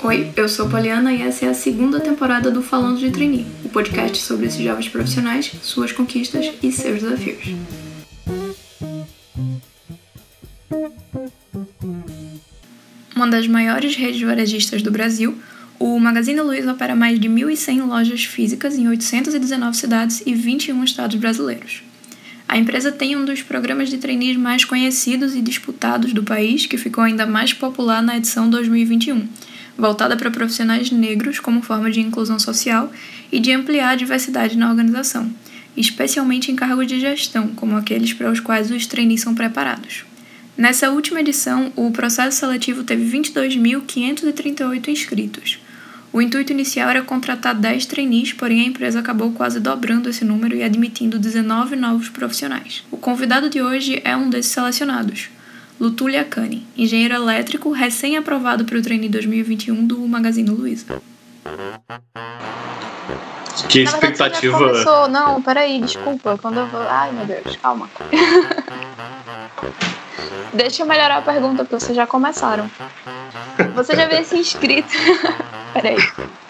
Oi, eu sou Poliana e essa é a segunda temporada do Falando de Trainee, o podcast sobre esses jovens profissionais, suas conquistas e seus desafios. Uma das maiores redes varejistas do Brasil, o Magazine Luiza opera mais de 1.100 lojas físicas em 819 cidades e 21 estados brasileiros. A empresa tem um dos programas de trainees mais conhecidos e disputados do país, que ficou ainda mais popular na edição 2021 voltada para profissionais negros como forma de inclusão social e de ampliar a diversidade na organização, especialmente em cargos de gestão, como aqueles para os quais os trainees são preparados. Nessa última edição, o processo seletivo teve 22.538 inscritos. O intuito inicial era contratar 10 trainees, porém a empresa acabou quase dobrando esse número e admitindo 19 novos profissionais. O convidado de hoje é um desses selecionados, Lutulia Cani, engenheiro elétrico recém-aprovado para o treino 2021 do Magazine Luiza. Que expectativa. Começou... Não, peraí, desculpa. Quando eu vou. Ai, meu Deus, calma. Deixa eu melhorar a pergunta, porque vocês já começaram. Você já veio se inscrito. peraí.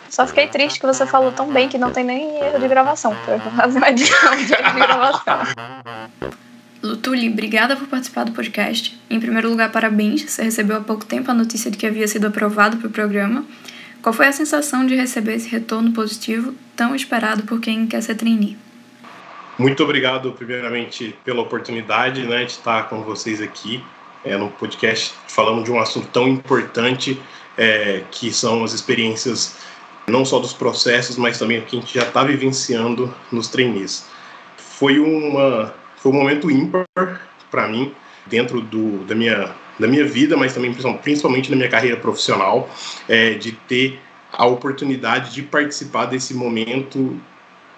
Só fiquei triste que você falou tão bem que não tem nem erro de gravação. Pra fazer uma edição de gravação. Lutuli, obrigada por participar do podcast. Em primeiro lugar, parabéns. Você recebeu há pouco tempo a notícia de que havia sido aprovado para o programa. Qual foi a sensação de receber esse retorno positivo tão esperado por quem quer ser trainee? Muito obrigado, primeiramente, pela oportunidade né, de estar com vocês aqui é, no podcast falando de um assunto tão importante é, que são as experiências não só dos processos, mas também o que a gente já está vivenciando nos trainees. Foi uma foi um momento ímpar para mim dentro do, da, minha, da minha vida, mas também principalmente na minha carreira profissional, é, de ter a oportunidade de participar desse momento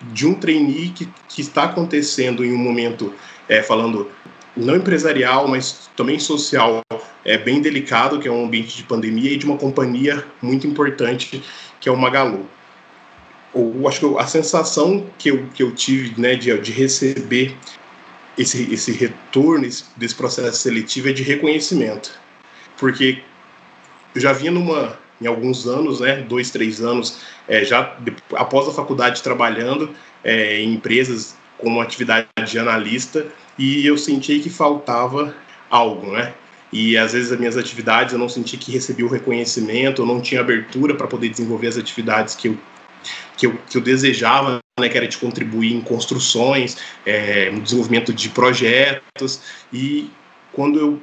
de um trainee que, que está acontecendo em um momento, é, falando não empresarial, mas também social, é bem delicado, que é um ambiente de pandemia e de uma companhia muito importante, que é o Magalu. Eu acho que a sensação que eu, que eu tive né, de, de receber esse, esse retorno desse processo seletivo é de reconhecimento. Porque eu já vinha numa, em alguns anos, né, dois, três anos, é, já após a faculdade trabalhando é, em empresas como atividade de analista e eu senti que faltava algo, né? E às vezes as minhas atividades eu não senti que recebi o reconhecimento, eu não tinha abertura para poder desenvolver as atividades que eu, que eu, que eu desejava né, que era de contribuir em construções, é, no desenvolvimento de projetos. E quando eu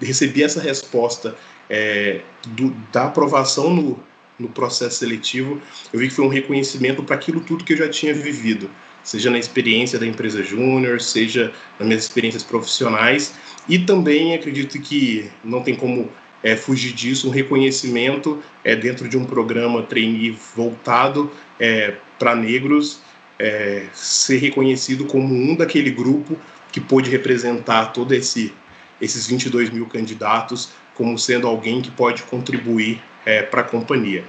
recebi essa resposta é, do, da aprovação no, no processo seletivo, eu vi que foi um reconhecimento para aquilo tudo que eu já tinha vivido, seja na experiência da empresa júnior, seja nas minhas experiências profissionais, e também acredito que não tem como é, fugir disso, um reconhecimento é, dentro de um programa trainee voltado é, para negros é, ser reconhecido como um daquele grupo que pôde representar todo esse esses 22 mil candidatos como sendo alguém que pode contribuir é, para a companhia.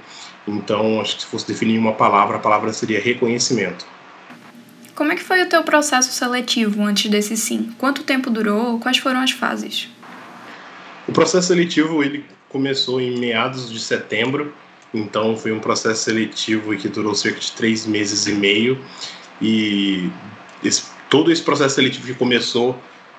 Então, acho que se fosse definir uma palavra, a palavra seria reconhecimento. Como é que foi o teu processo seletivo antes desse sim? Quanto tempo durou? Quais foram as fases? O processo seletivo ele começou em meados de setembro então foi um processo seletivo que durou cerca de três meses e meio e esse, todo esse processo seletivo que começou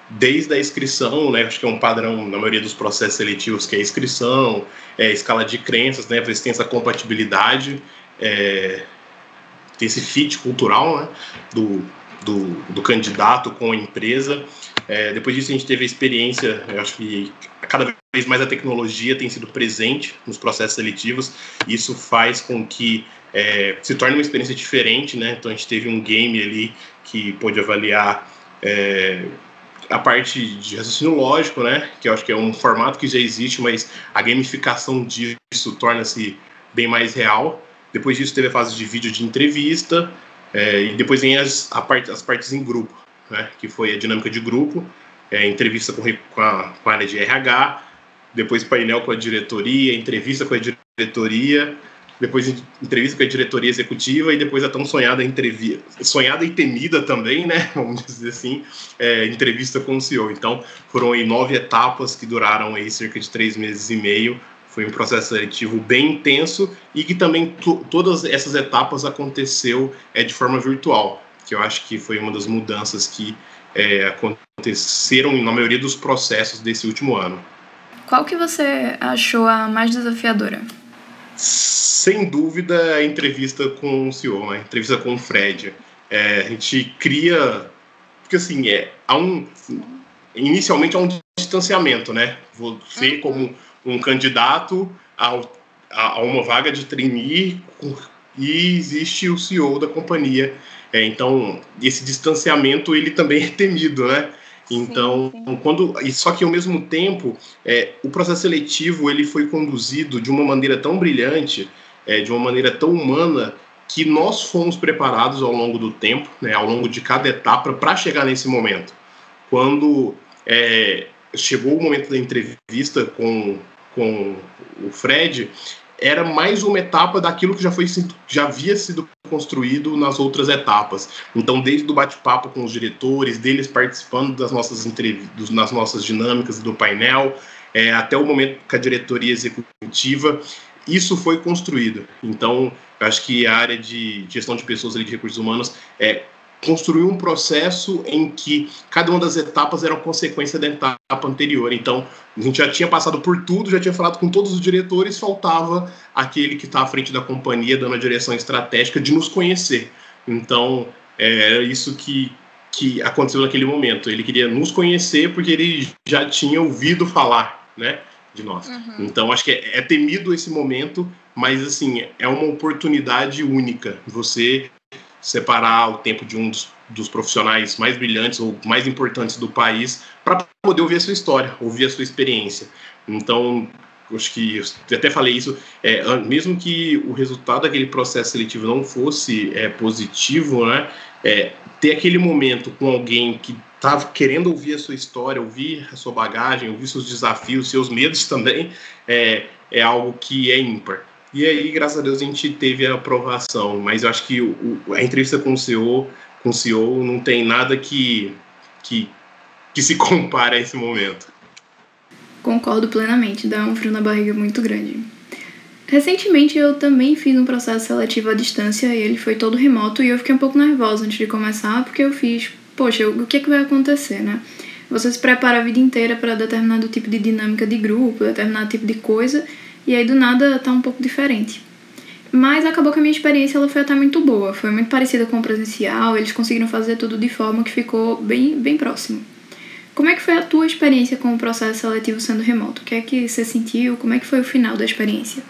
desde a inscrição, né, acho que é um padrão na maioria dos processos seletivos que é a inscrição, é, escala de crenças, né, ver se tem essa compatibilidade, é, tem esse fit cultural né, do, do, do candidato com a empresa. É, depois disso a gente teve a experiência, eu acho que cada vez mais a tecnologia tem sido presente nos processos seletivos. E isso faz com que é, se torne uma experiência diferente, né? Então a gente teve um game ali que pôde avaliar é, a parte de raciocínio lógico, né? Que eu acho que é um formato que já existe, mas a gamificação disso torna-se bem mais real. Depois disso teve a fase de vídeo de entrevista é, e depois vem as, parte, as partes em grupo, né? Que foi a dinâmica de grupo, é, entrevista com, com, a, com a área de RH, depois painel com a diretoria, entrevista com a diretoria, depois entrevista com a diretoria executiva e depois a tão sonhada entrevista, sonhada e temida também, né, vamos dizer assim, é, entrevista com o CEO. Então, foram aí nove etapas que duraram aí cerca de três meses e meio, foi um processo seletivo bem intenso e que também todas essas etapas aconteceu é, de forma virtual, que eu acho que foi uma das mudanças que é, aconteceram na maioria dos processos desse último ano. Qual que você achou a mais desafiadora? Sem dúvida, a entrevista com o CEO, a entrevista com o Fred. É, a gente cria. Porque, assim, é, há um. Inicialmente há um distanciamento, né? Você, uhum. como um candidato a, a, uma vaga de trainee e existe o CEO da companhia. É, então, esse distanciamento ele também é temido, né? Então, sim, sim. quando e só que ao mesmo tempo, é, o processo seletivo ele foi conduzido de uma maneira tão brilhante, é, de uma maneira tão humana que nós fomos preparados ao longo do tempo, né, ao longo de cada etapa para chegar nesse momento. Quando é, chegou o momento da entrevista com com o Fred era mais uma etapa daquilo que já foi já havia sido construído nas outras etapas. Então, desde o bate-papo com os diretores, deles participando das nossas entrevistas, nas nossas dinâmicas do painel, é, até o momento com a diretoria executiva, isso foi construído. Então, acho que a área de gestão de pessoas ali, de recursos humanos é construir um processo em que cada uma das etapas era consequência da etapa anterior. Então, a gente já tinha passado por tudo, já tinha falado com todos os diretores, faltava aquele que está à frente da companhia, dando a direção estratégica, de nos conhecer. Então, é isso que, que aconteceu naquele momento. Ele queria nos conhecer porque ele já tinha ouvido falar, né? De nós. Uhum. Então, acho que é, é temido esse momento, mas, assim, é uma oportunidade única. Você separar o tempo de um dos, dos profissionais mais brilhantes ou mais importantes do país para poder ouvir a sua história, ouvir a sua experiência. Então, acho que até falei isso, é, mesmo que o resultado daquele processo seletivo não fosse é, positivo, né, é, ter aquele momento com alguém que estava querendo ouvir a sua história, ouvir a sua bagagem, ouvir seus desafios, seus medos também, é, é algo que é ímpar. E aí, graças a Deus, a gente teve a aprovação. Mas eu acho que o, a entrevista com o CEO, com o CEO não tem nada que, que, que se compare a esse momento. Concordo plenamente, dá um frio na barriga muito grande. Recentemente eu também fiz um processo seletivo à distância e ele foi todo remoto e eu fiquei um pouco nervosa antes de começar porque eu fiz, poxa, o que, é que vai acontecer, né? Você se prepara a vida inteira para determinado tipo de dinâmica de grupo, determinado tipo de coisa e aí do nada tá um pouco diferente. Mas acabou que a minha experiência ela foi até muito boa, foi muito parecida com o presencial, eles conseguiram fazer tudo de forma que ficou bem, bem próximo. Como é que foi a tua experiência com o processo seletivo sendo remoto? O que é que você sentiu? Como é que foi o final da experiência?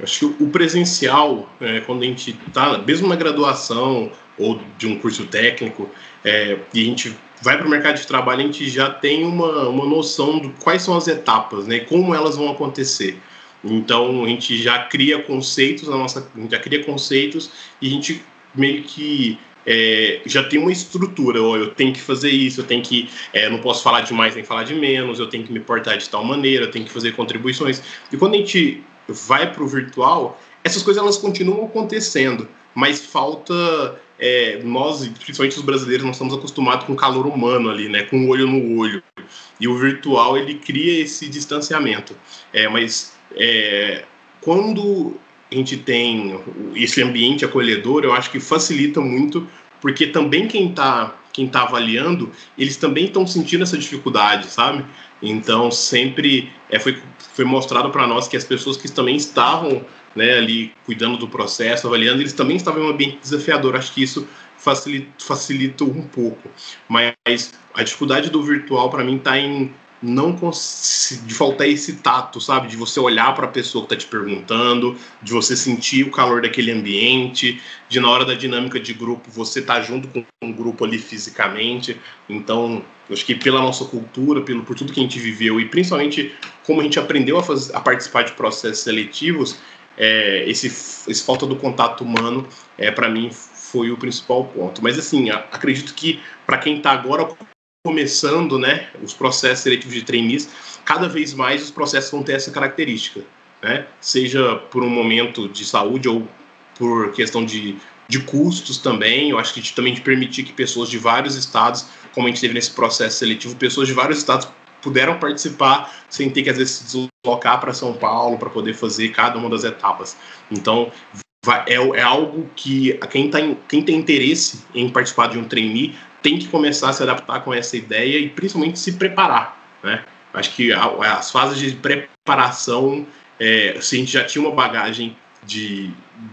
Acho que o presencial, é, quando a gente está, mesmo na graduação ou de um curso técnico, é, e a gente vai para o mercado de trabalho, a gente já tem uma, uma noção de quais são as etapas, né, como elas vão acontecer. Então a gente já cria conceitos na nossa, a gente já cria conceitos e a gente meio que é, já tem uma estrutura. Ó, eu tenho que fazer isso, eu tenho que, é, não posso falar de mais nem falar de menos, eu tenho que me portar de tal maneira, eu tenho que fazer contribuições. E quando a gente vai para o virtual, essas coisas elas continuam acontecendo, mas falta é, nós, principalmente os brasileiros, nós estamos acostumados com calor humano ali, né, com o olho no olho. E o virtual ele cria esse distanciamento. É, mas é, quando a gente tem esse ambiente acolhedor, eu acho que facilita muito, porque também quem está quem tá avaliando, eles também estão sentindo essa dificuldade, sabe? Então sempre é, foi, foi mostrado para nós que as pessoas que também estavam né, ali cuidando do processo, avaliando, eles também estavam em um ambiente desafiador. Acho que isso facilita, facilita um pouco. Mas a dificuldade do virtual para mim está em não de faltar esse tato, sabe? De você olhar para a pessoa que está te perguntando, de você sentir o calor daquele ambiente, de na hora da dinâmica de grupo você estar tá junto com um grupo ali fisicamente. Então, acho que pela nossa cultura, pelo por tudo que a gente viveu e principalmente como a gente aprendeu a, fazer, a participar de processos seletivos, é, esse, esse falta do contato humano, é, para mim, foi o principal ponto. Mas, assim, acredito que para quem está agora começando né, os processos seletivos de trainees, cada vez mais os processos vão ter essa característica. Né? Seja por um momento de saúde ou por questão de, de custos também. Eu acho que gente também de permitir que pessoas de vários estados, como a gente teve nesse processo seletivo, pessoas de vários estados puderam participar sem ter que às vezes se deslocar para São Paulo para poder fazer cada uma das etapas. Então, é, é, algo que quem, tá em, quem tem interesse em participar de um trainee tem que começar a se adaptar com essa ideia e principalmente se preparar, né? Acho que as fases de preparação, é, se a gente já tinha uma bagagem de,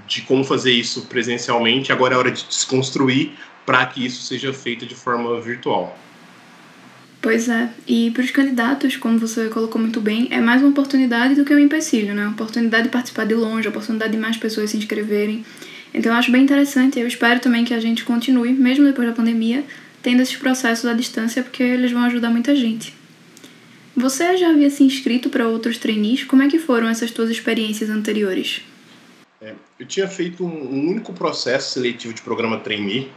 de como fazer isso presencialmente, agora é hora de desconstruir para que isso seja feito de forma virtual. Pois é, e para os candidatos, como você colocou muito bem, é mais uma oportunidade do que um empecilho, né? Uma oportunidade de participar de longe, a oportunidade de mais pessoas se inscreverem. Então eu acho bem interessante, eu espero também que a gente continue, mesmo depois da pandemia, tendo esses processos à distância, porque eles vão ajudar muita gente. Você já havia se inscrito para outros trainees? Como é que foram essas tuas experiências anteriores? É, eu tinha feito um único processo seletivo de programa trainee,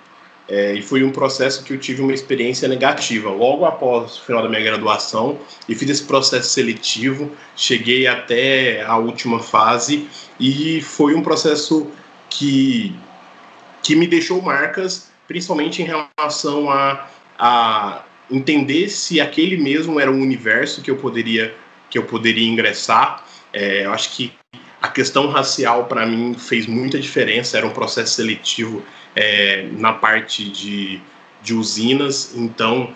é, e foi um processo que eu tive uma experiência negativa. Logo após o final da minha graduação, e fiz esse processo seletivo, cheguei até a última fase e foi um processo que, que me deixou marcas, principalmente em relação a, a entender se aquele mesmo era um universo que eu poderia que eu poderia ingressar. É, eu acho que a questão racial para mim fez muita diferença. Era um processo seletivo é, na parte de, de usinas, então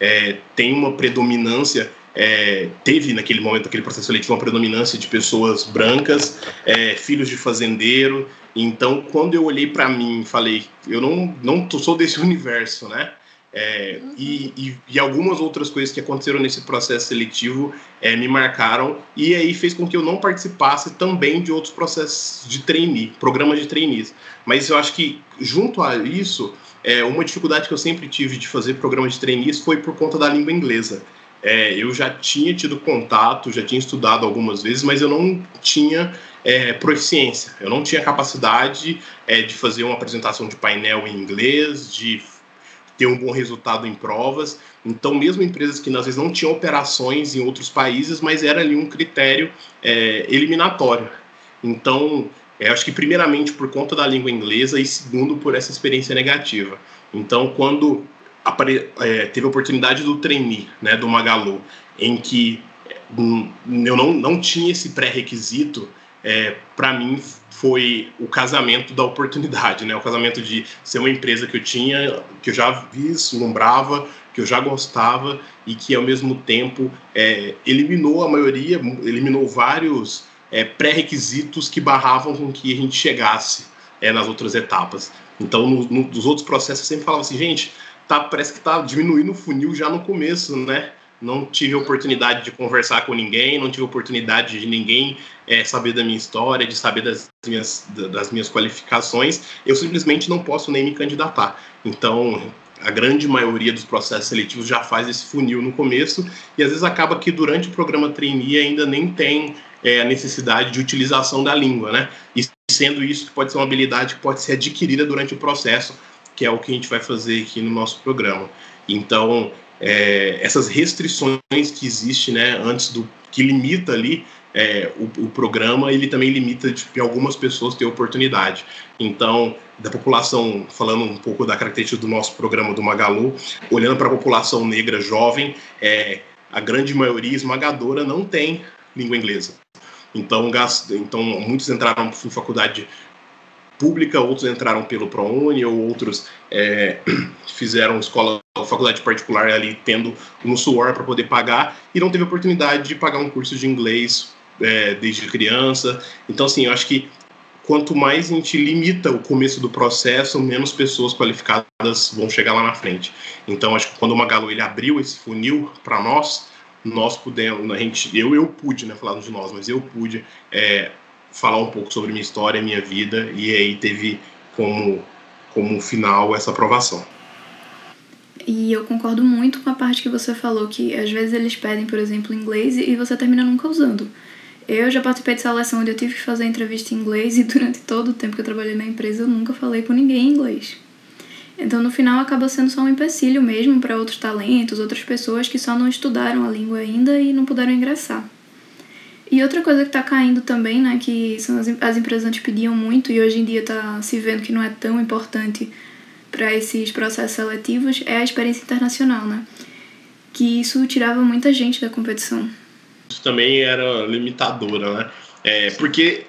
é, tem uma predominância. É, teve naquele momento, naquele processo seletivo, uma predominância de pessoas brancas, é, filhos de fazendeiro. Então, quando eu olhei para mim e falei, eu não, não sou desse universo, né? É, uhum. e, e, e, algumas outras coisas que aconteceram nesse processo seletivo é, me marcaram e aí fez com que eu não participasse também de outros processos de trainee, programas de trainees. Mas eu acho que, junto a isso, é, uma dificuldade que eu sempre tive de fazer programas de trainees foi por conta da língua inglesa. É, eu já tinha tido contato, já tinha estudado algumas vezes, mas eu não tinha é, proficiência, eu não tinha capacidade é, de fazer uma apresentação de painel em inglês, de ter um bom resultado em provas. Então, mesmo empresas que às vezes não tinham operações em outros países, mas era ali um critério é, eliminatório. Então, é, acho que primeiramente por conta da língua inglesa e segundo por essa experiência negativa. Então, quando apare, é, teve a oportunidade do trainee, né, do Magalu, em que hum, eu não, não tinha esse pré-requisito, é, para mim foi o casamento da oportunidade, né? O casamento de ser uma empresa que eu tinha, que eu já vislumbrava, que eu já gostava e que ao mesmo tempo é, eliminou a maioria, eliminou vários é, pré-requisitos que barravam com que a gente chegasse é, nas outras etapas. Então, no, no, nos outros processos, eu sempre falava assim, gente, tá, parece que está diminuindo o funil já no começo, né? não tive oportunidade de conversar com ninguém, não tive oportunidade de ninguém é, saber da minha história, de saber das minhas, das minhas qualificações, eu simplesmente não posso nem me candidatar. Então, a grande maioria dos processos seletivos já faz esse funil no começo e às vezes acaba que durante o programa trainee ainda nem tem é, a necessidade de utilização da língua, né? E sendo isso, pode ser uma habilidade que pode ser adquirida durante o processo, que é o que a gente vai fazer aqui no nosso programa. Então, é, essas restrições que existem né, antes do que limita ali é, o, o, programa, ele também limita de, de algumas pessoas ter oportunidade. Então, da população, falando um pouco da característica do nosso programa do Magalu, olhando para a população negra jovem, é, a grande maioria esmagadora não tem língua inglesa. Então, então muitos entraram em faculdade pública, outros entraram pelo ProUni, ou outros é, fizeram escola, faculdade particular ali, tendo um suor para poder pagar, e não teve oportunidade de pagar um curso de inglês é, desde criança. Então, assim, eu acho que quanto mais a gente limita o começo do processo, menos pessoas qualificadas vão chegar lá na frente. Então, acho que quando o Magalu ele abriu esse funil para nós, nós pudemos, a gente, eu, eu pude, né, falar de nós, mas eu pude é, falar um pouco sobre minha história, minha vida, e aí teve como, como final essa aprovação. E eu concordo muito com a parte que você falou, que às vezes eles pedem, por exemplo, inglês e você termina nunca usando. Eu já participei de seleção onde eu tive que fazer entrevista em inglês e durante todo o tempo que eu trabalhei na empresa eu nunca falei com ninguém em inglês. Então no final acaba sendo só um empecilho mesmo para outros talentos, outras pessoas que só não estudaram a língua ainda e não puderam ingressar. E outra coisa que está caindo também, né, que são as, as empresas antes pediam muito e hoje em dia está se vendo que não é tão importante para esses processos seletivos, é a experiência internacional, né? Que isso tirava muita gente da competição. também era limitadora, né? É, porque,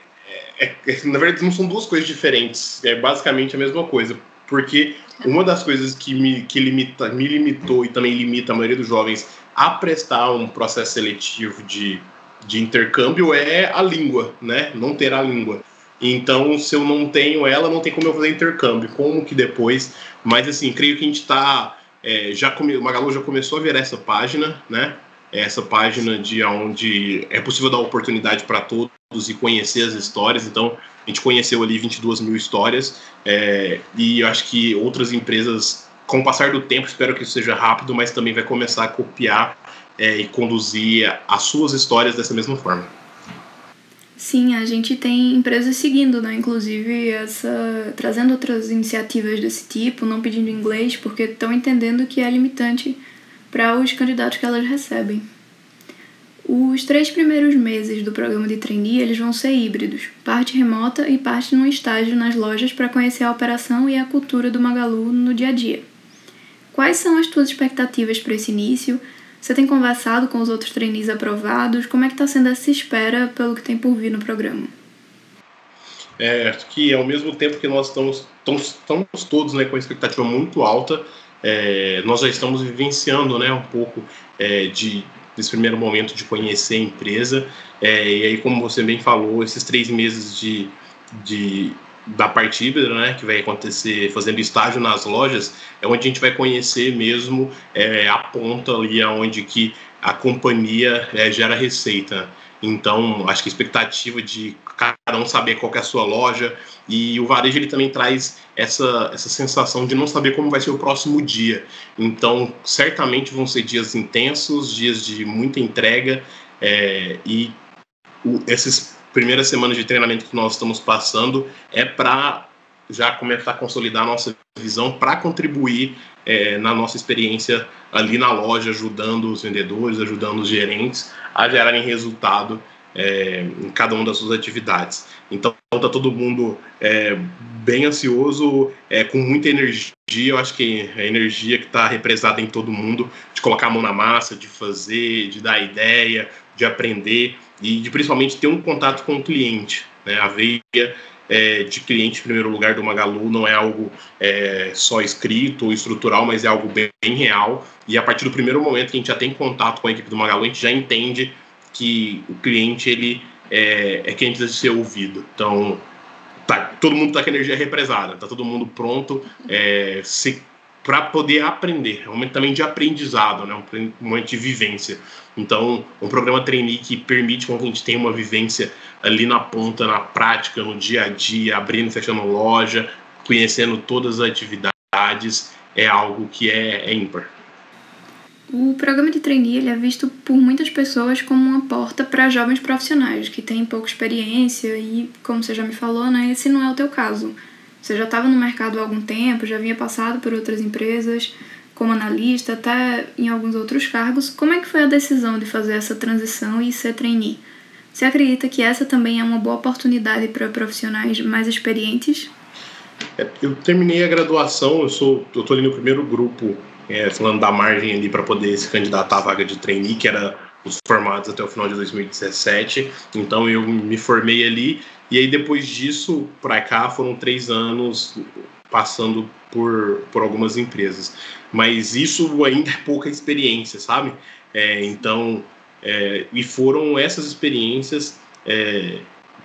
é, é, na verdade, não são duas coisas diferentes, é basicamente a mesma coisa. Porque uma das coisas que me, que limita, me limitou e também limita a maioria dos jovens a prestar um processo seletivo de, de intercâmbio é a língua, né? Não ter a língua. Então, se eu não tenho ela, não tem como eu fazer intercâmbio. Como que depois? Mas, assim, creio que a gente está. É, já come, o Magalu já começou a ver essa página, né? Essa página de onde é possível dar oportunidade para todos e conhecer as histórias. Então, a gente conheceu ali 22 mil histórias. É, e eu acho que outras empresas, com o passar do tempo, espero que isso seja rápido, mas também vai começar a copiar é, e conduzir as suas histórias dessa mesma forma. Sim, a gente tem empresas seguindo, né? Inclusive essa trazendo outras iniciativas desse tipo, não pedindo inglês, porque estão entendendo que é limitante para os candidatos que elas recebem. Os três primeiros meses do programa de trainee eles vão ser híbridos, parte remota e parte num estágio nas lojas para conhecer a operação e a cultura do Magalu no dia a dia. Quais são as tuas expectativas para esse início? Você tem conversado com os outros trainees aprovados? Como é que está sendo essa espera pelo que tem por vir no programa? É, acho que ao mesmo tempo que nós estamos, estamos, estamos todos né, com a expectativa muito alta, é, nós já estamos vivenciando né, um pouco é, de, desse primeiro momento de conhecer a empresa. É, e aí, como você bem falou, esses três meses de, de da parte híbrida, né, que vai acontecer fazendo estágio nas lojas, é onde a gente vai conhecer mesmo é, a ponta ali aonde que a companhia é, gera receita. Então, acho que a expectativa de cada um saber qual é a sua loja e o varejo ele também traz essa, essa sensação de não saber como vai ser o próximo dia. Então, certamente vão ser dias intensos, dias de muita entrega é, e o, esses primeiras semanas de treinamento que nós estamos passando é para já começar a consolidar a nossa visão para contribuir é, na nossa experiência ali na loja, ajudando os vendedores, ajudando os gerentes a gerarem resultado é, em cada uma das suas atividades. Então está todo mundo é, bem ansioso, é, com muita energia. Eu acho que a energia que está represada em todo mundo de colocar a mão na massa, de fazer, de dar ideia, de aprender e de principalmente ter um contato com o cliente. Né? A veia é, de cliente em primeiro lugar do Magalu não é algo é, só escrito ou estrutural, mas é algo bem, bem, real. E a partir do primeiro momento que a gente já tem contato com a equipe do Magalu, a gente já entende que o cliente ele é, é quem precisa ser ouvido. Então, tá, todo mundo está com energia represada, tá todo mundo pronto é, para poder aprender. É um momento também de aprendizado, né? um momento de vivência. Então, um programa trainee que permite que a gente tenha uma vivência ali na ponta, na prática, no dia a dia, abrindo e fechando loja, conhecendo todas as atividades, é algo que é, é ímpar. O programa de trainee é visto por muitas pessoas como uma porta para jovens profissionais que têm pouca experiência e, como você já me falou, né, esse não é o teu caso. Você já estava no mercado há algum tempo, já havia passado por outras empresas, como analista, até em alguns outros cargos. Como é que foi a decisão de fazer essa transição e ser trainee? Você acredita que essa também é uma boa oportunidade para profissionais mais experientes? É, eu terminei a graduação, eu sou, eu ali no primeiro grupo, é, falando da margem ali para poder se candidatar à vaga de trainee, que era os formados até o final de 2017. Então eu me formei ali e aí depois disso para cá foram três anos passando por, por algumas empresas. Mas isso ainda é pouca experiência, sabe? É, então é, e foram essas experiências é,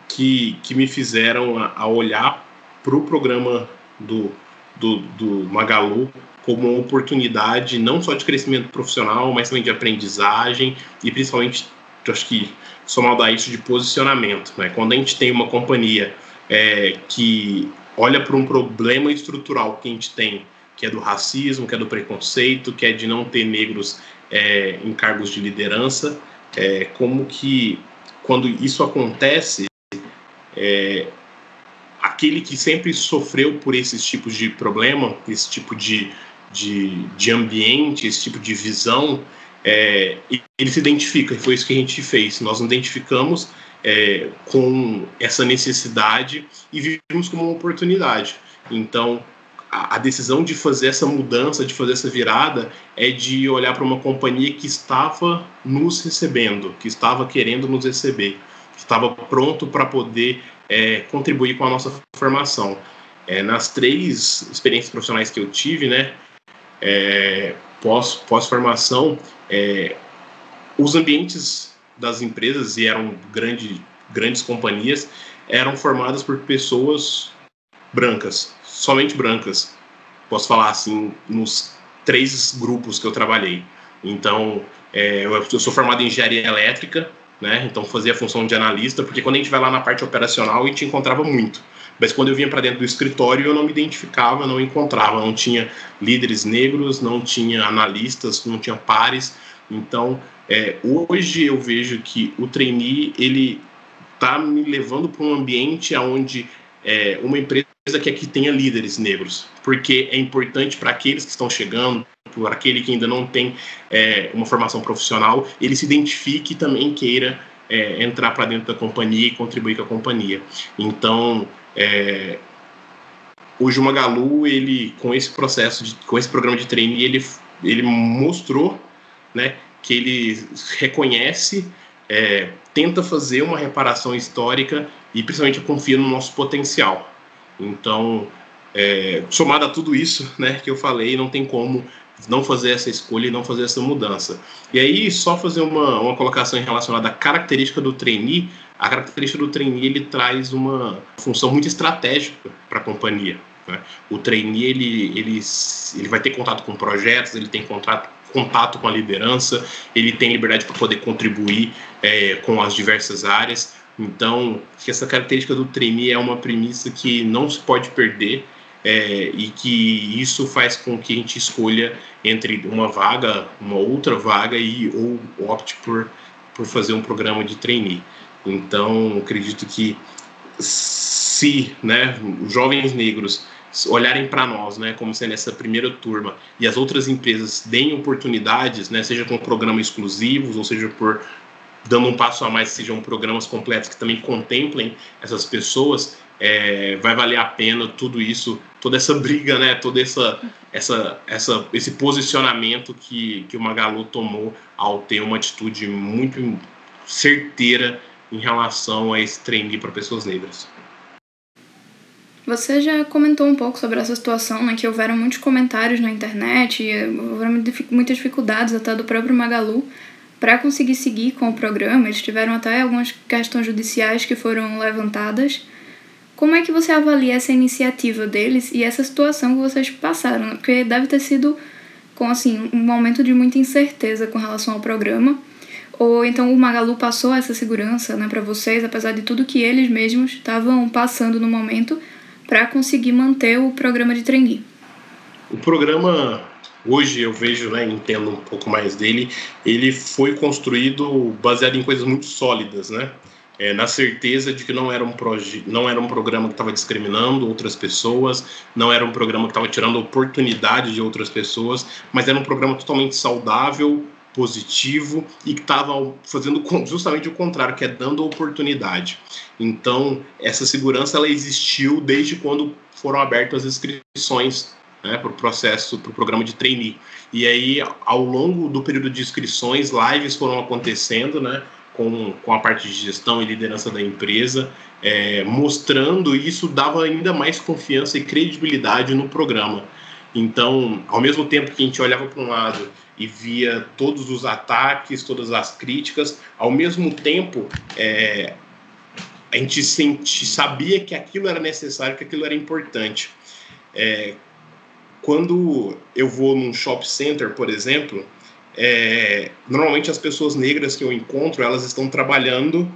que, que me fizeram a, a olhar para o programa do, do, do Magalu como uma oportunidade não só de crescimento profissional, mas também de aprendizagem e principalmente, acho que somado a isso, de posicionamento. Né? Quando a gente tem uma companhia é, que olha para um problema estrutural que a gente tem, que é do racismo, que é do preconceito, que é de não ter negros é, em cargos de liderança, é, como que quando isso acontece, é, aquele que sempre sofreu por esses tipos de problema, esse tipo de, de, de ambiente, esse tipo de visão, é, ele se identifica, e foi isso que a gente fez. Nós nos identificamos é, com essa necessidade e vimos como uma oportunidade. Então, a, a decisão de fazer essa mudança, de fazer essa virada, é de olhar para uma companhia que estava nos recebendo, que estava querendo nos receber, que estava pronto para poder é, contribuir com a nossa formação. É, nas três experiências profissionais que eu tive, né, é, pós, pós-formação, é, os ambientes das empresas, e eram grande, grandes companhias, eram formadas por pessoas brancas, somente brancas. Posso falar assim, nos três grupos que eu trabalhei. Então, é, eu sou formado em engenharia elétrica, né? Então fazia a função de analista, porque quando a gente vai lá na parte operacional, a gente encontrava muito. Mas quando eu vinha para dentro do escritório, eu não me identificava, não encontrava, não tinha líderes negros, não tinha analistas, não tinha pares. Então, é, hoje eu vejo que o trainee ele está me levando para um ambiente onde é, uma empresa que tenha líderes negros, porque é importante para aqueles que estão chegando, para aquele que ainda não tem é, uma formação profissional, ele se identifique e também queira é, entrar para dentro da companhia e contribuir com a companhia. Então, é, hoje o Magalu, ele, com esse processo, de, com esse programa de trainee, ele, ele mostrou né, que ele reconhece, é, tenta fazer uma reparação histórica e principalmente confia no nosso potencial. Então, é, somado a tudo isso né, que eu falei, não tem como não fazer essa escolha e não fazer essa mudança. E aí, só fazer uma, uma colocação relacionada à característica do trainee, a característica do trainee ele traz uma função muito estratégica para a companhia. Né? O trainee ele, ele, ele vai ter contato com projetos, ele tem contato, contato com a liderança, ele tem liberdade para poder contribuir é, com as diversas áreas. Então, essa característica do trainee é uma premissa que não se pode perder é, e que isso faz com que a gente escolha entre uma vaga, uma outra vaga e ou opte por, por fazer um programa de trainee. Então, acredito que se né, os jovens negros olharem para nós, né, como sendo essa primeira turma, e as outras empresas deem oportunidades, né, seja com programas exclusivos, ou seja por dando um passo a mais, sejam programas completos que também contemplem essas pessoas, é, vai valer a pena tudo isso, toda essa briga, né, toda essa, essa, essa, esse posicionamento que, que o Magalu tomou ao ter uma atitude muito certeira em relação a esse trainee para pessoas negras. Você já comentou um pouco sobre essa situação, né, que houveram muitos comentários na internet, e houveram muitas dificuldades até do próprio Magalu para conseguir seguir com o programa. Eles tiveram até algumas questões judiciais que foram levantadas. Como é que você avalia essa iniciativa deles e essa situação que vocês passaram? Porque deve ter sido com assim um momento de muita incerteza com relação ao programa ou então o Magalu passou essa segurança né, para vocês, apesar de tudo que eles mesmos estavam passando no momento para conseguir manter o programa de trainee? O programa, hoje eu vejo, né, entendo um pouco mais dele, ele foi construído baseado em coisas muito sólidas, né? É, na certeza de que não era um, não era um programa que estava discriminando outras pessoas, não era um programa que estava tirando oportunidade de outras pessoas, mas era um programa totalmente saudável, positivo e que estava fazendo justamente o contrário, que é dando oportunidade. Então, essa segurança ela existiu desde quando foram abertas as inscrições né, para o processo, para o programa de trainee. E aí, ao longo do período de inscrições, lives foram acontecendo, né, com, com a parte de gestão e liderança da empresa, é, mostrando isso dava ainda mais confiança e credibilidade no programa. Então, ao mesmo tempo que a gente olhava para um lado e via todos os ataques, todas as críticas. Ao mesmo tempo, é, a gente senti, sabia que aquilo era necessário, que aquilo era importante. É, quando eu vou num shopping center, por exemplo, é, normalmente as pessoas negras que eu encontro, elas estão trabalhando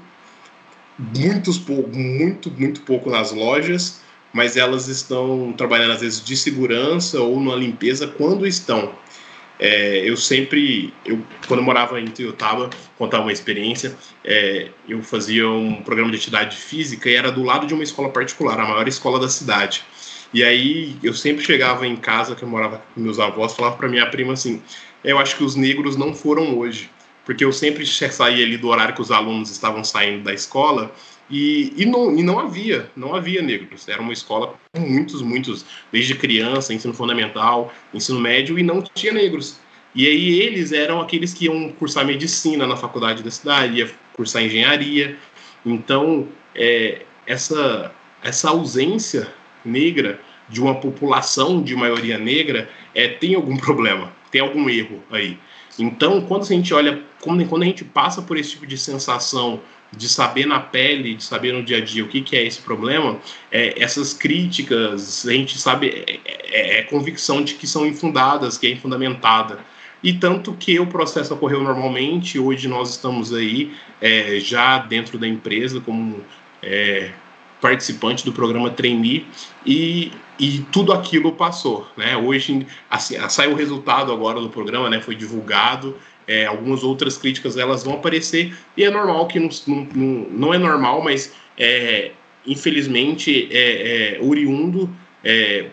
muitos, muito, muito pouco nas lojas, mas elas estão trabalhando às vezes de segurança ou na limpeza quando estão. É, eu sempre, eu, quando eu morava em Tuiutaba, contar uma experiência, é, eu fazia um programa de atividade física e era do lado de uma escola particular, a maior escola da cidade. E aí eu sempre chegava em casa, que eu morava com meus avós, falava para minha prima assim: eu acho que os negros não foram hoje, porque eu sempre saía ali do horário que os alunos estavam saindo da escola E, e, não, e não havia, não havia negros. Era uma escola com muitos, muitos, desde criança, ensino fundamental, ensino médio, e não tinha negros. E aí eles eram aqueles que iam cursar medicina na faculdade da cidade, ia cursar engenharia. Então, é, essa, essa ausência negra de uma população de maioria negra é, tem algum problema, tem algum erro aí. Então, quando a gente olha, quando a gente passa por esse tipo de sensação de saber na pele, de saber no dia a dia o que, que é esse problema, é, essas críticas, a gente sabe, é, é, é, convicção de que são infundadas, que é infundamentada. E tanto que o processo ocorreu normalmente, hoje nós estamos aí é, já dentro da empresa como é, participante do programa Trainee e, e tudo aquilo passou, né? Hoje assim, saiu o resultado agora do programa, né? Foi divulgado, é, algumas outras críticas elas vão aparecer e é normal que não, não, não é normal, mas é, infelizmente é, é oriundo é,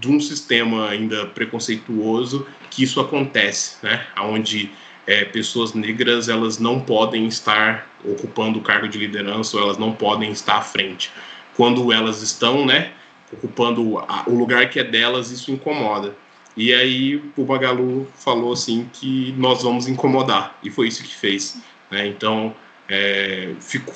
de um sistema ainda preconceituoso que isso acontece, né? Onde é, pessoas negras elas não podem estar ocupando o cargo de liderança ou elas não podem estar à frente quando elas estão, né, ocupando a, o lugar que é delas, isso incomoda. E aí o Magalu falou assim que nós vamos incomodar, e foi isso que fez. Né? Então, é, fico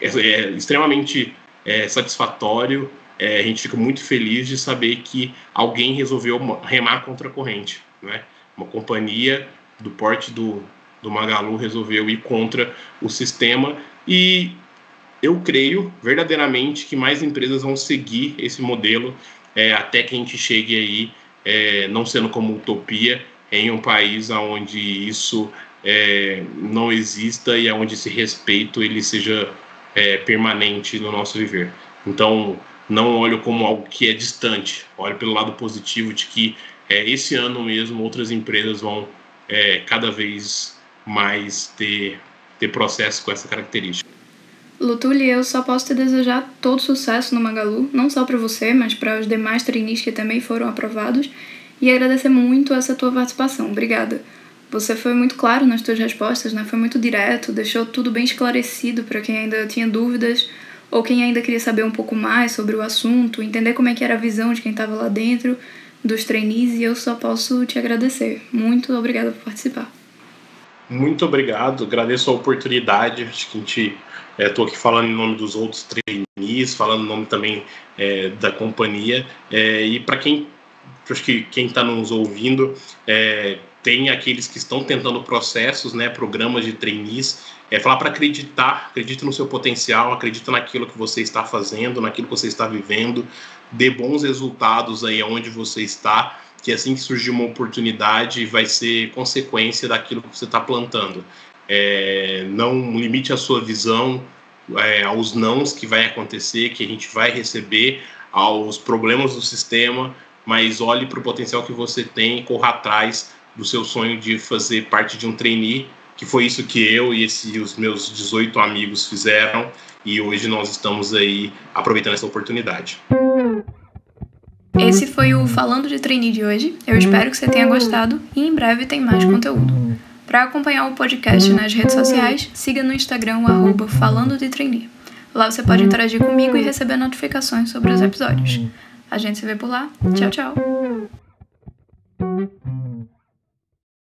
é, é extremamente é, satisfatório, é, a gente fica muito feliz de saber que alguém resolveu remar contra a corrente. Né? Uma companhia do porte do, do Magalu resolveu ir contra o sistema e eu creio verdadeiramente que mais empresas vão seguir esse modelo é, até que a gente chegue aí, é, não sendo como utopia, em um país onde isso é, não exista e onde esse respeito ele seja é, permanente no nosso viver. Então, não olho como algo que é distante, olho pelo lado positivo de que é, esse ano mesmo outras empresas vão é, cada vez mais ter, ter processo com essa característica. Lutuli, eu só posso te desejar todo sucesso no Magalu, não só para você, mas para os demais trainees que também foram aprovados, e agradecer muito essa tua participação. Obrigada. Você foi muito claro nas tuas respostas, né? Foi muito direto, deixou tudo bem esclarecido para quem ainda tinha dúvidas ou quem ainda queria saber um pouco mais sobre o assunto, entender como é que era a visão de quem estava lá dentro dos trainees, e eu só posso te agradecer. Muito obrigada por participar. Muito obrigado, agradeço a oportunidade. Acho que a gente Estou é, aqui falando em nome dos outros trainees, falando em nome também é, da companhia. É, e para quem, acho que quem está nos ouvindo, é, tem aqueles que estão tentando processos, né, programas de trainees, é falar para acreditar, acredite no seu potencial, acredita naquilo que você está fazendo, naquilo que você está vivendo, dê bons resultados aí onde você está, que assim que surgir uma oportunidade vai ser consequência daquilo que você está plantando é, não limite a sua visão é, aos nãos que vai acontecer, que a gente vai receber, aos problemas do sistema, mas olhe para o potencial que você tem e corra atrás do seu sonho de fazer parte de um trainee, que foi isso que eu e esse, os meus 18 amigos fizeram, e hoje nós estamos aí aproveitando essa oportunidade. Esse foi o Falando de Trainee de hoje. Eu espero que você tenha gostado e em breve tem mais conteúdo. Para acompanhar o podcast nas redes sociais, siga no Instagram o arroba Falando de Trainee. Lá você pode interagir comigo e receber notificações sobre os episódios. A gente se vê por lá. Tchau, tchau!